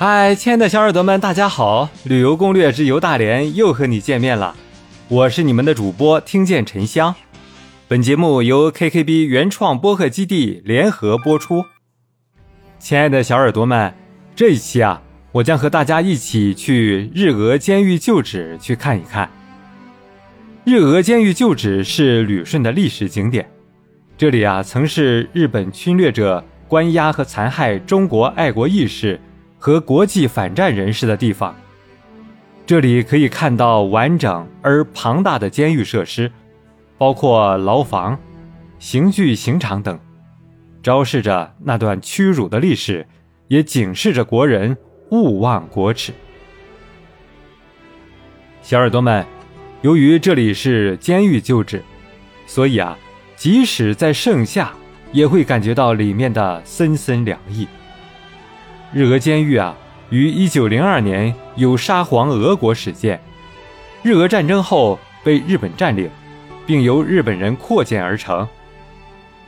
嗨，亲爱的小耳朵们，大家好！旅游攻略之游大连又和你见面了，我是你们的主播听见沉香。本节目由 KKB 原创播客基地联合播出。亲爱的小耳朵们，这一期啊，我将和大家一起去日俄监狱旧址去看一看。日俄监狱旧址是旅顺的历史景点，这里啊曾是日本侵略者关押和残害中国爱国义士。和国际反战人士的地方，这里可以看到完整而庞大的监狱设施，包括牢房、刑具、刑场等，昭示着那段屈辱的历史，也警示着国人勿忘国耻。小耳朵们，由于这里是监狱旧址，所以啊，即使在盛夏，也会感觉到里面的森森凉意。日俄监狱啊，于一九零二年有沙皇俄国始建，日俄战争后被日本占领，并由日本人扩建而成。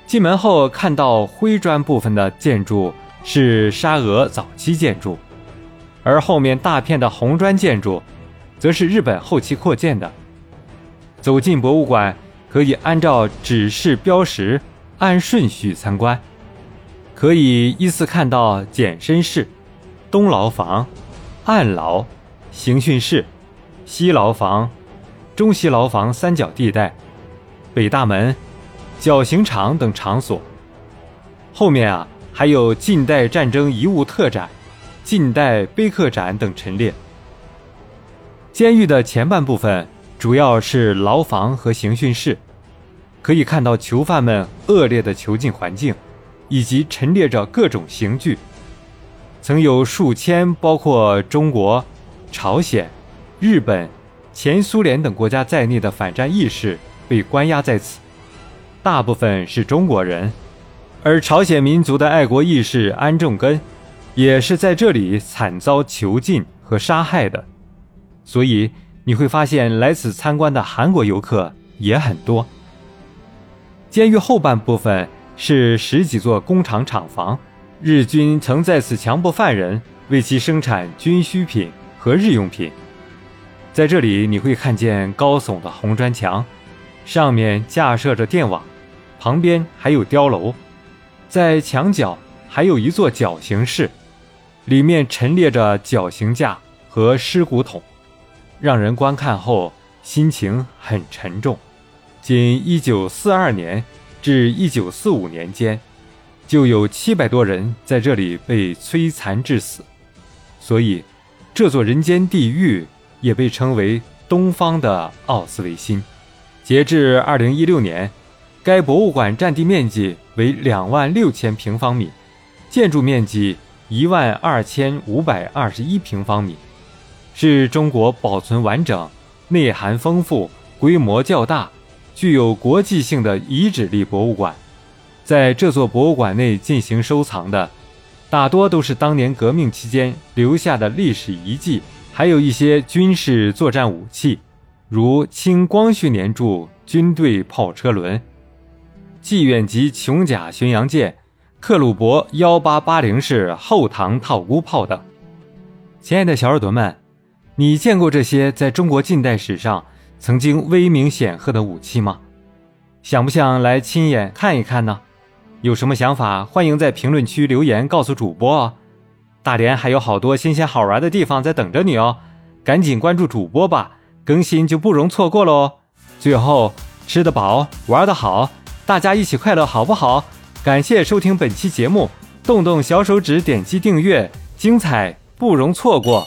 进门后看到灰砖部分的建筑是沙俄早期建筑，而后面大片的红砖建筑，则是日本后期扩建的。走进博物馆，可以按照指示标识按顺序参观。可以依次看到简身室、东牢房、暗牢、刑讯室、西牢房、中西牢房三角地带、北大门、绞刑场等场所。后面啊还有近代战争遗物特展、近代碑刻展等陈列。监狱的前半部分主要是牢房和刑讯室，可以看到囚犯们恶劣的囚禁环境。以及陈列着各种刑具，曾有数千包括中国、朝鲜、日本、前苏联等国家在内的反战义士被关押在此，大部分是中国人，而朝鲜民族的爱国义士安重根也是在这里惨遭囚禁和杀害的，所以你会发现来此参观的韩国游客也很多。监狱后半部分。是十几座工厂厂房，日军曾在此强迫犯人为其生产军需品和日用品。在这里，你会看见高耸的红砖墙，上面架设着电网，旁边还有碉楼，在墙角还有一座绞刑室，里面陈列着绞刑架和尸骨桶，让人观看后心情很沉重。仅1942年。至一九四五年间，就有七百多人在这里被摧残致死，所以这座人间地狱也被称为东方的奥斯维辛。截至二零一六年，该博物馆占地面积为两万六千平方米，建筑面积一万二千五百二十一平方米，是中国保存完整、内涵丰富、规模较大。具有国际性的遗址类博物馆，在这座博物馆内进行收藏的，大多都是当年革命期间留下的历史遗迹，还有一些军事作战武器，如清光绪年铸军队炮车轮、济远级琼甲巡洋舰、克虏伯幺八八零式后膛套箍炮等。亲爱的小耳朵们，你见过这些在中国近代史上？曾经威名显赫的武器吗？想不想来亲眼看一看呢？有什么想法，欢迎在评论区留言告诉主播哦。大连还有好多新鲜好玩的地方在等着你哦，赶紧关注主播吧，更新就不容错过喽。最后，吃得饱，玩得好，大家一起快乐好不好？感谢收听本期节目，动动小手指点击订阅，精彩不容错过。